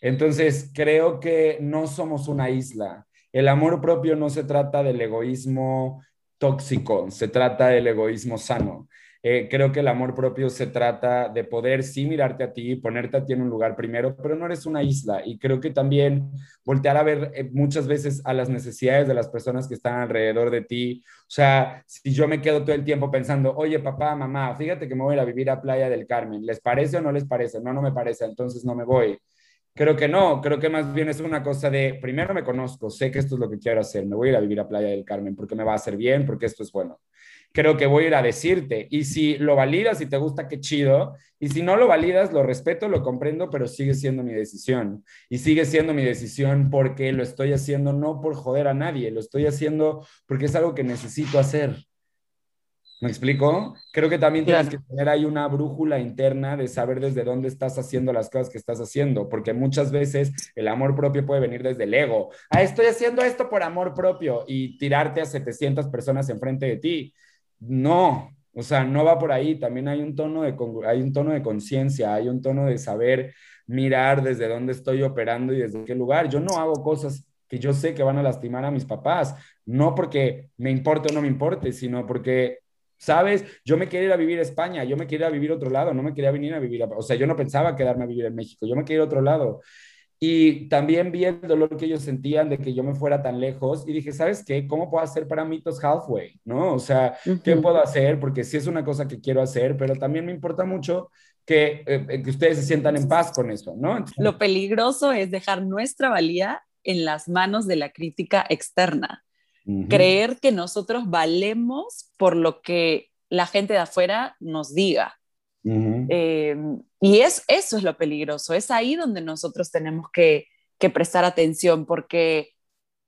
Entonces, creo que no somos una isla. El amor propio no se trata del egoísmo tóxico, se trata del egoísmo sano. Eh, creo que el amor propio se trata de poder sí mirarte a ti, ponerte a ti en un lugar primero, pero no eres una isla. Y creo que también voltear a ver eh, muchas veces a las necesidades de las personas que están alrededor de ti. O sea, si yo me quedo todo el tiempo pensando, oye, papá, mamá, fíjate que me voy a, a vivir a Playa del Carmen, ¿les parece o no les parece? No, no me parece, entonces no me voy. Creo que no, creo que más bien es una cosa de, primero me conozco, sé que esto es lo que quiero hacer, me voy a ir a vivir a Playa del Carmen porque me va a hacer bien, porque esto es bueno creo que voy a ir a decirte. Y si lo validas y te gusta, qué chido. Y si no lo validas, lo respeto, lo comprendo, pero sigue siendo mi decisión. Y sigue siendo mi decisión porque lo estoy haciendo no por joder a nadie, lo estoy haciendo porque es algo que necesito hacer. ¿Me explico? Creo que también tienes que tener ahí una brújula interna de saber desde dónde estás haciendo las cosas que estás haciendo, porque muchas veces el amor propio puede venir desde el ego. Ah, estoy haciendo esto por amor propio y tirarte a 700 personas enfrente de ti. No, o sea, no va por ahí. También hay un tono de, hay un tono de conciencia, hay un tono de saber mirar desde dónde estoy operando y desde qué lugar. Yo no hago cosas que yo sé que van a lastimar a mis papás, no porque me importe o no me importe, sino porque, ¿sabes? Yo me quería ir a vivir a España, yo me quería vivir a otro lado, no me quería venir a vivir, a, o sea, yo no pensaba quedarme a vivir en México, yo me quería ir a otro lado. Y también vi el dolor que ellos sentían de que yo me fuera tan lejos y dije, ¿sabes qué? ¿Cómo puedo hacer para Mitos Halfway? ¿No? O sea, ¿qué puedo hacer? Porque sí es una cosa que quiero hacer, pero también me importa mucho que, eh, que ustedes se sientan en paz con eso, ¿no? Lo peligroso es dejar nuestra valía en las manos de la crítica externa. Creer que nosotros valemos por lo que la gente de afuera nos diga. Eh, y es, eso es lo peligroso, es ahí donde nosotros tenemos que, que prestar atención porque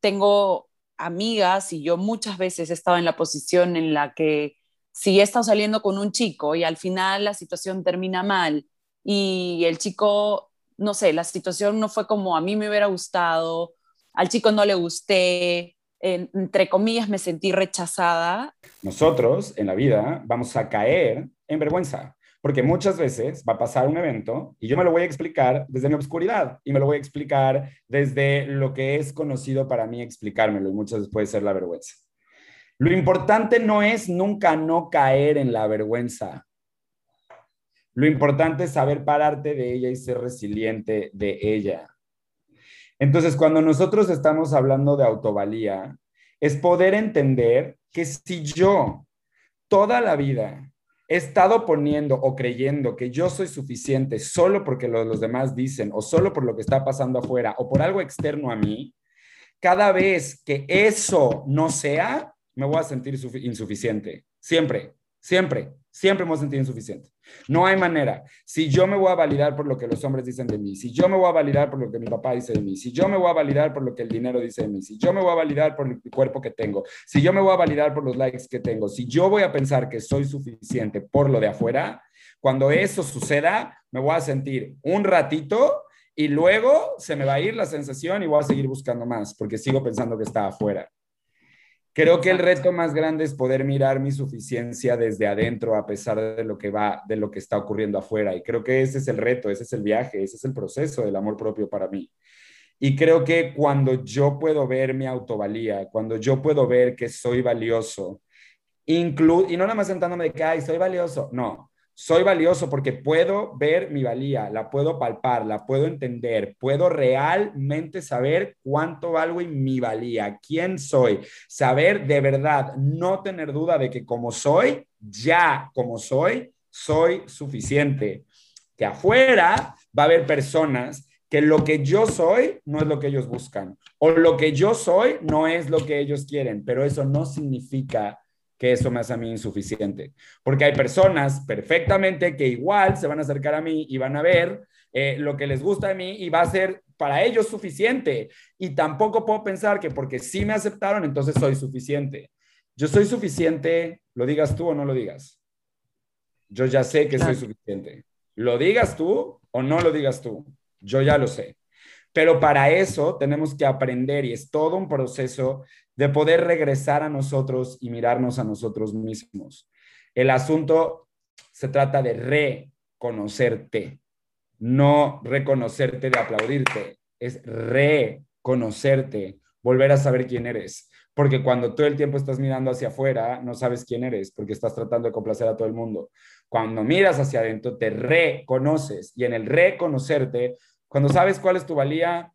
tengo amigas y yo muchas veces he estado en la posición en la que si he estado saliendo con un chico y al final la situación termina mal y el chico, no sé, la situación no fue como a mí me hubiera gustado, al chico no le gusté, entre comillas me sentí rechazada. Nosotros en la vida vamos a caer en vergüenza. Porque muchas veces va a pasar un evento y yo me lo voy a explicar desde mi oscuridad y me lo voy a explicar desde lo que es conocido para mí explicármelo y muchas veces puede ser la vergüenza. Lo importante no es nunca no caer en la vergüenza. Lo importante es saber pararte de ella y ser resiliente de ella. Entonces, cuando nosotros estamos hablando de autovalía, es poder entender que si yo toda la vida he estado poniendo o creyendo que yo soy suficiente solo porque lo, los demás dicen o solo por lo que está pasando afuera o por algo externo a mí, cada vez que eso no sea, me voy a sentir insuficiente. Siempre, siempre, siempre me voy a sentir insuficiente. No hay manera. Si yo me voy a validar por lo que los hombres dicen de mí, si yo me voy a validar por lo que mi papá dice de mí, si yo me voy a validar por lo que el dinero dice de mí, si yo me voy a validar por el cuerpo que tengo, si yo me voy a validar por los likes que tengo, si yo voy a pensar que soy suficiente por lo de afuera, cuando eso suceda, me voy a sentir un ratito y luego se me va a ir la sensación y voy a seguir buscando más porque sigo pensando que está afuera. Creo que el reto más grande es poder mirar mi suficiencia desde adentro a pesar de lo que va, de lo que está ocurriendo afuera. Y creo que ese es el reto, ese es el viaje, ese es el proceso del amor propio para mí. Y creo que cuando yo puedo ver mi autovalía, cuando yo puedo ver que soy valioso, y no nada más sentándome de que, ay, soy valioso, no, soy valioso porque puedo ver mi valía, la puedo palpar, la puedo entender, puedo realmente saber cuánto valgo y mi valía, quién soy, saber de verdad, no tener duda de que como soy, ya como soy, soy suficiente. Que afuera va a haber personas que lo que yo soy no es lo que ellos buscan o lo que yo soy no es lo que ellos quieren, pero eso no significa que eso me hace a mí insuficiente. Porque hay personas perfectamente que igual se van a acercar a mí y van a ver eh, lo que les gusta de mí y va a ser para ellos suficiente. Y tampoco puedo pensar que porque sí me aceptaron, entonces soy suficiente. Yo soy suficiente, lo digas tú o no lo digas. Yo ya sé que soy suficiente. Lo digas tú o no lo digas tú. Yo ya lo sé. Pero para eso tenemos que aprender y es todo un proceso de poder regresar a nosotros y mirarnos a nosotros mismos. El asunto se trata de reconocerte, no reconocerte de aplaudirte, es reconocerte, volver a saber quién eres. Porque cuando todo el tiempo estás mirando hacia afuera, no sabes quién eres, porque estás tratando de complacer a todo el mundo. Cuando miras hacia adentro, te reconoces y en el reconocerte, cuando sabes cuál es tu valía,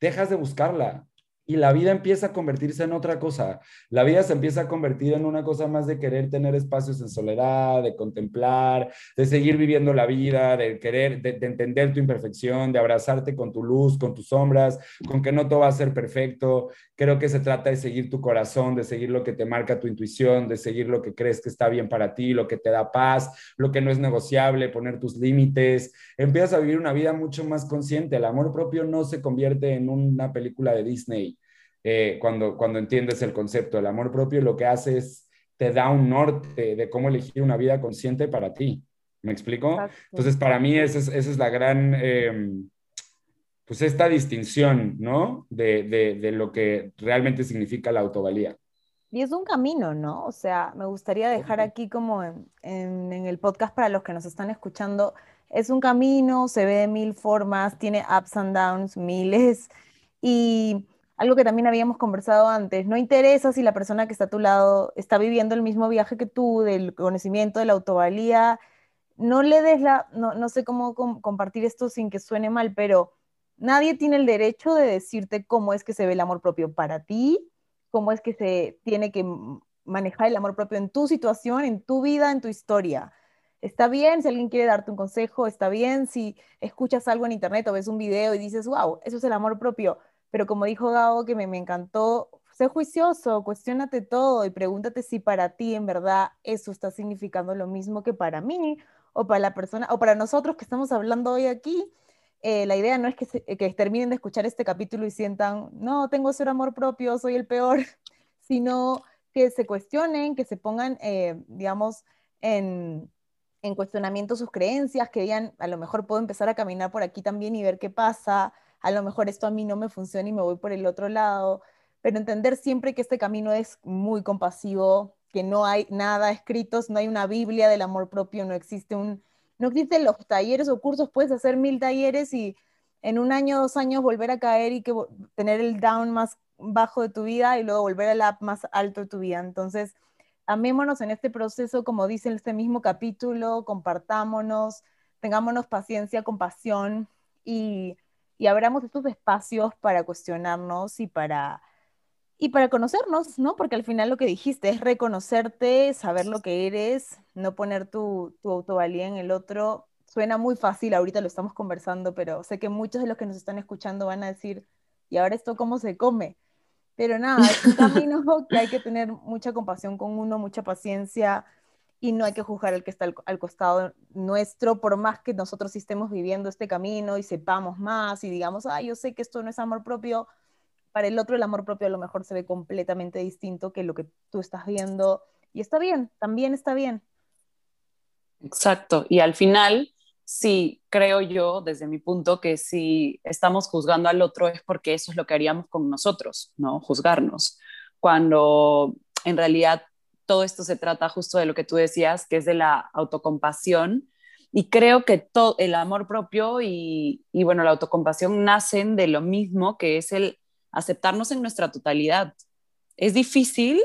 dejas de buscarla, y la vida empieza a convertirse en otra cosa. La vida se empieza a convertir en una cosa más de querer tener espacios en soledad, de contemplar, de seguir viviendo la vida, de querer, de, entender tu imperfección, de abrazarte con tu luz, con tus sombras, con que no todo va a ser perfecto. Creo que se trata de seguir tu corazón, de seguir lo que te marca tu intuición, de seguir lo que crees que está bien para ti, lo que te da paz, lo que no es negociable, poner tus límites. Empiezas a vivir una vida mucho más consciente. El amor propio no se convierte en una película de Disney eh, cuando, cuando entiendes el concepto del amor propio, lo que hace es te da un norte de cómo elegir una vida consciente para ti. ¿Me explico? Entonces, para mí esa es, esa es la gran, em, pues esta distinción, ¿no? De, de, de, lo que realmente significa la autovalía. Y es un camino, ¿no? O sea, me gustaría dejar aquí como en, en, en el podcast para los que nos están escuchando, es un camino, se ve de mil formas, tiene ups and downs, miles, y algo que también habíamos conversado antes, no interesa si la persona que está a tu lado está viviendo el mismo viaje que tú, del conocimiento, de la autovalía, no le des la, no, no sé cómo compartir esto sin que suene mal, pero nadie tiene el derecho de decirte cómo es que se ve el amor propio para ti, cómo es que se tiene que manejar el amor propio en tu situación, en tu vida, en tu historia. Está bien si alguien quiere darte un consejo, está bien si escuchas algo en internet o ves un video y dices, wow, eso es el amor propio pero como dijo Gabo, que me, me encantó, sé juicioso, cuestionate todo y pregúntate si para ti en verdad eso está significando lo mismo que para mí o para la persona o para nosotros que estamos hablando hoy aquí. Eh, la idea no es que, que terminen de escuchar este capítulo y sientan, no, tengo cero amor propio, soy el peor, *laughs* sino que se cuestionen, que se pongan, eh, digamos, en, en cuestionamiento sus creencias, que digan, a lo mejor puedo empezar a caminar por aquí también y ver qué pasa, a lo mejor esto a mí no me funciona y me voy por el otro lado, pero entender siempre que este camino es muy compasivo, que no hay nada escrito, no hay una Biblia del amor propio, no existe un, no existen los talleres o cursos, puedes hacer mil talleres y en un año, dos años volver a caer y que tener el down más bajo de tu vida y luego volver al up más alto de tu vida. Entonces, amémonos en este proceso, como dice este mismo capítulo, compartámonos, tengámonos paciencia, compasión y y abramos estos espacios para cuestionarnos y para, y para conocernos, ¿no? Porque al final lo que dijiste es reconocerte, saber lo que eres, no poner tu, tu autovalía en el otro. Suena muy fácil, ahorita lo estamos conversando, pero sé que muchos de los que nos están escuchando van a decir, ¿y ahora esto cómo se come? Pero nada, es un *laughs* camino que hay que tener mucha compasión con uno, mucha paciencia, y no hay que juzgar al que está al, costado nuestro, por más que nosotros estemos viviendo este camino y sepamos más y digamos, ah, yo sé que esto no es amor propio, para el otro el amor propio a lo mejor se ve completamente distinto que lo que tú estás viendo y está bien, también está bien. Exacto, y al final, sí, creo yo, desde mi punto, que si estamos juzgando al otro es porque eso es lo que haríamos con nosotros, ¿no? Juzgarnos, cuando en realidad todo esto se trata justo de lo que tú decías, que es de la autocompasión. Y creo que todo el amor propio y, bueno, la autocompasión nacen de lo mismo, que es el aceptarnos en nuestra totalidad. Es difícil,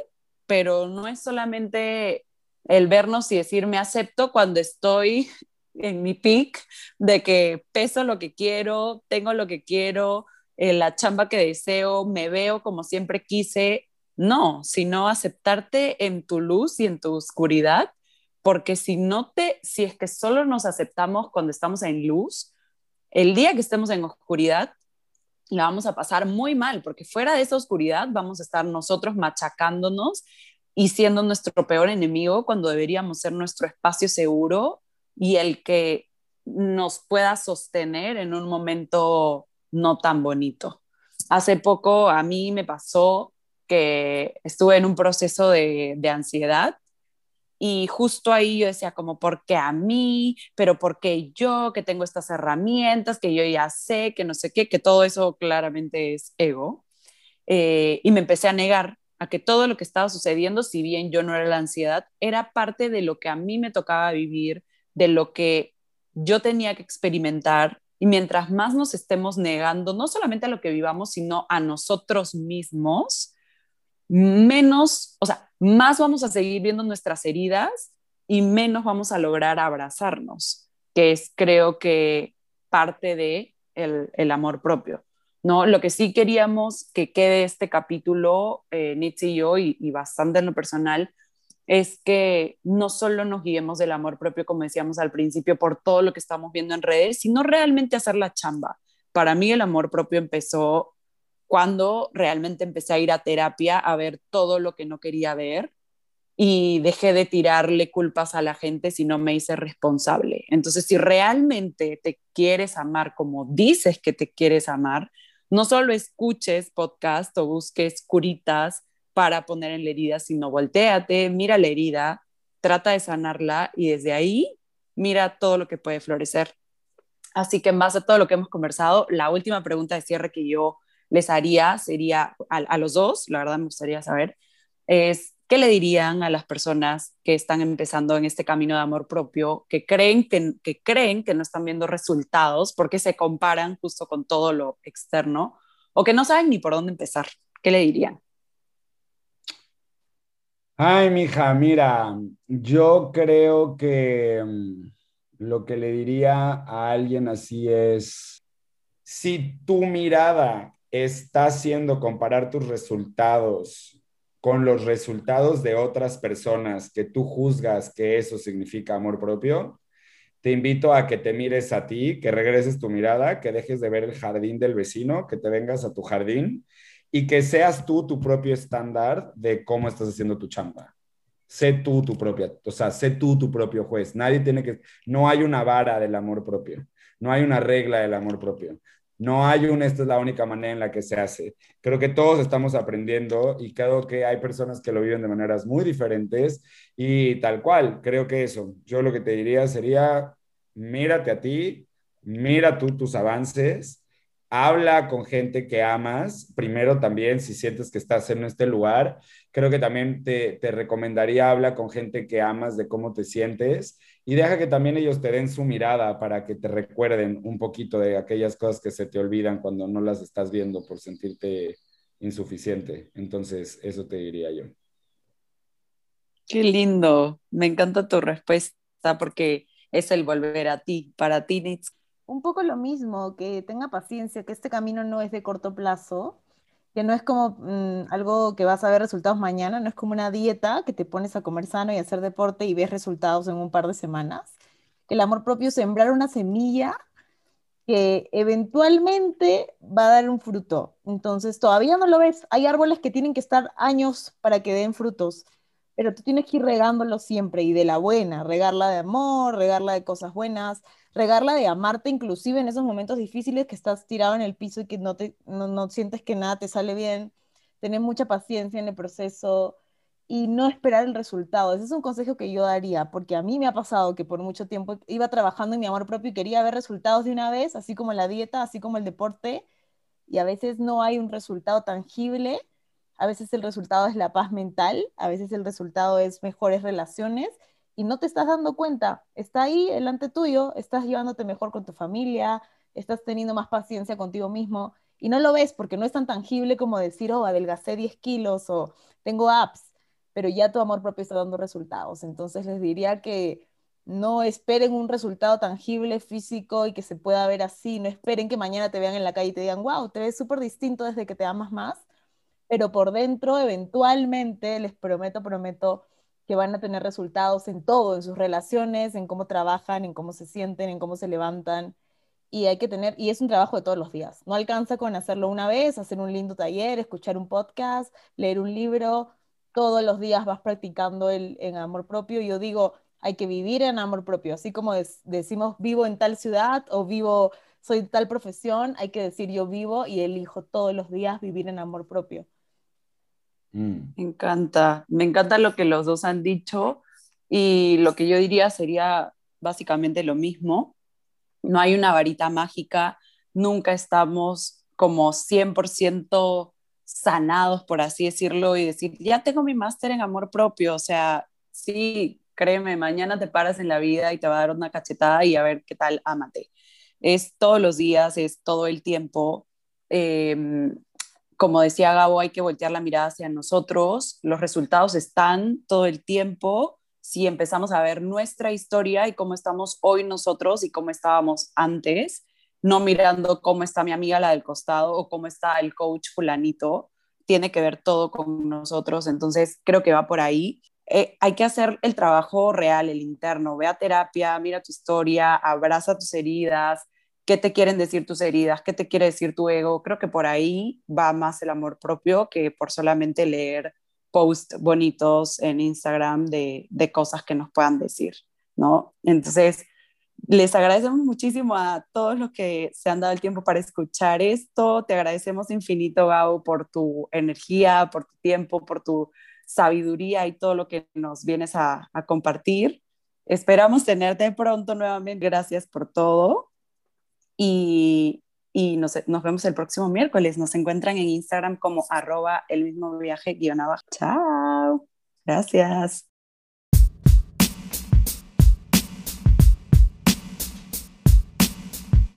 pero no es solamente el vernos y decir me acepto cuando estoy *laughs* en mi peak de que peso lo que quiero, tengo lo que quiero, eh, la chamba que deseo, me veo como siempre quise, no, sino aceptarte en tu luz y en tu oscuridad, porque si no te, si es que solo nos aceptamos cuando estamos en luz, el día que estemos en oscuridad, la vamos a pasar muy mal, porque fuera de esa oscuridad vamos a estar nosotros machacándonos y siendo nuestro peor enemigo cuando deberíamos ser nuestro espacio seguro y el que nos pueda sostener en un momento no tan bonito. Hace poco a mí me pasó que estuve en un proceso de, ansiedad y justo ahí yo decía como, ¿por qué a mí? ¿Pero por qué yo? Que tengo estas herramientas, que yo ya sé, que no sé qué, que todo eso claramente es ego. Eh, y me empecé a negar a que todo lo que estaba sucediendo, si bien yo no era la ansiedad, era parte de lo que a mí me tocaba vivir, de lo que yo tenía que experimentar. Y mientras más nos estemos negando, no solamente a lo que vivamos, sino a nosotros mismos, menos, o sea, más vamos a seguir viendo nuestras heridas y menos vamos a lograr abrazarnos, que es creo que parte de el, amor propio. ¿no? Lo que sí queríamos que quede este capítulo, eh, Nietzsche y yo, y, y, bastante en lo personal, es que no solo nos guiemos del amor propio, como decíamos al principio, por todo lo que estamos viendo en redes, sino realmente hacer la chamba. Para mí el amor propio empezó cuando realmente empecé a ir a terapia a ver todo lo que no quería ver y dejé de tirarle culpas a la gente si no me hice responsable. Entonces, si realmente te quieres amar como dices que te quieres amar, no solo escuches podcast o busques curitas para poner en la herida, sino volteate, mira la herida, trata de sanarla y desde ahí mira todo lo que puede florecer. Así que en base a todo lo que hemos conversado, la última pregunta de cierre que yo les haría sería a, los dos, la verdad me gustaría saber, es qué le dirían a las personas que están empezando en este camino de amor propio, que creen que, que creen que no están viendo resultados porque se comparan justo con todo lo externo, o que no saben ni por dónde empezar? ¿Qué le dirían? Ay, mija, mira, yo creo que mm, lo que le diría a alguien así es, si tu mirada está haciendo comparar tus resultados con los resultados de otras personas que tú juzgas que eso significa amor propio, te invito a que te mires a ti, que regreses tu mirada, que dejes de ver el jardín del vecino, que te vengas a tu jardín y que seas tú tu propio estándar de cómo estás haciendo tu chamba. Sé tú tu propia, o sea, sé tú tu propio juez. Nadie tiene que, no hay una vara del amor propio, no hay una regla del amor propio. No hay una, esta es la única manera en la que se hace. Creo que todos estamos aprendiendo y creo que hay personas que lo viven de maneras muy diferentes y tal cual. Creo que eso, yo lo que te diría sería, mírate a ti, mira tú tus avances, habla con gente que amas. Primero también, si sientes que estás en este lugar, creo que también te, te recomendaría habla con gente que amas de cómo te sientes y deja que también ellos te den su mirada para que te recuerden un poquito de aquellas cosas que se te olvidan cuando no las estás viendo por sentirte insuficiente. Entonces, eso te diría yo. Qué lindo, me encanta tu respuesta porque es el volver a ti, para ti, Nitz. Un poco lo mismo, que tenga paciencia, que este camino no es de corto plazo, que no es como mm, algo que vas a ver resultados mañana, no es como una dieta que te pones a comer sano y hacer deporte y ves resultados en un par de semanas. El amor propio es sembrar una semilla que eventualmente va a dar un fruto. Entonces, todavía no lo ves. Hay árboles que tienen que estar años para que den frutos, pero tú tienes que ir regándolo siempre y de la buena, regarla de amor, regarla de cosas buenas, regarla de amarte inclusive en esos momentos difíciles que estás tirado en el piso y que no, te, no, sientes que nada te sale bien, tener mucha paciencia en el proceso y no esperar el resultado. Ese es un consejo que yo daría, porque a mí me ha pasado que por mucho tiempo iba trabajando en mi amor propio y quería ver resultados de una vez, así como la dieta, así como el deporte, y a veces no hay un resultado tangible, a veces el resultado es la paz mental, a veces el resultado es mejores relaciones, y no te estás dando cuenta. Está ahí delante tuyo, estás llevándote mejor con tu familia, estás teniendo más paciencia contigo mismo y no lo ves porque no es tan tangible como decir, oh, adelgacé 10 kilos o tengo apps, pero ya tu amor propio está dando resultados. Entonces les diría que no esperen un resultado tangible, físico y que se pueda ver así. No esperen que mañana te vean en la calle y te digan, wow, te ves súper distinto desde que te amas más. Pero por dentro, eventualmente, les prometo, prometo, que van a tener resultados en todo, en sus relaciones, en cómo trabajan, en cómo se sienten, en cómo se levantan. Y hay que tener, y es un trabajo de todos los días. No alcanza con hacerlo una vez, hacer un lindo taller, escuchar un podcast, leer un libro. Todos los días vas practicando el, en amor propio. Yo digo, hay que vivir en amor propio. Así como decimos, vivo en tal ciudad o vivo, soy tal profesión, hay que decir, yo vivo y elijo todos los días vivir en amor propio. Mm. Me encanta, me encanta lo que los dos han dicho y lo que yo diría sería básicamente lo mismo. No hay una varita mágica, nunca estamos como 100% sanados, por así decirlo, y decir, ya tengo mi máster en amor propio, o sea, sí, créeme, mañana te paras en la vida y te va a dar una cachetada y a ver qué tal, ámate. Es todos los días, es todo el tiempo. Eh, como decía Gabo, hay que voltear la mirada hacia nosotros. Los resultados están todo el tiempo. Si empezamos a ver nuestra historia y cómo estamos hoy nosotros y cómo estábamos antes, no mirando cómo está mi amiga la del costado o cómo está el coach fulanito, tiene que ver todo con nosotros. Entonces, creo que va por ahí. Eh, hay que hacer el trabajo real, el interno. Ve a terapia, mira tu historia, abraza tus heridas, qué te quieren decir tus heridas, qué te quiere decir tu ego. Creo que por ahí va más el amor propio que por solamente leer posts bonitos en Instagram de, de cosas que nos puedan decir, ¿no? Entonces, les agradecemos muchísimo a todos los que se han dado el tiempo para escuchar esto. Te agradecemos infinito, Gao, por tu energía, por tu tiempo, por tu sabiduría y todo lo que nos vienes a, a compartir. Esperamos tenerte pronto nuevamente. Gracias por todo. Y, nos, vemos el próximo miércoles. Nos encuentran en Instagram como arroba el mismo viaje guion abajo. Chao. Gracias.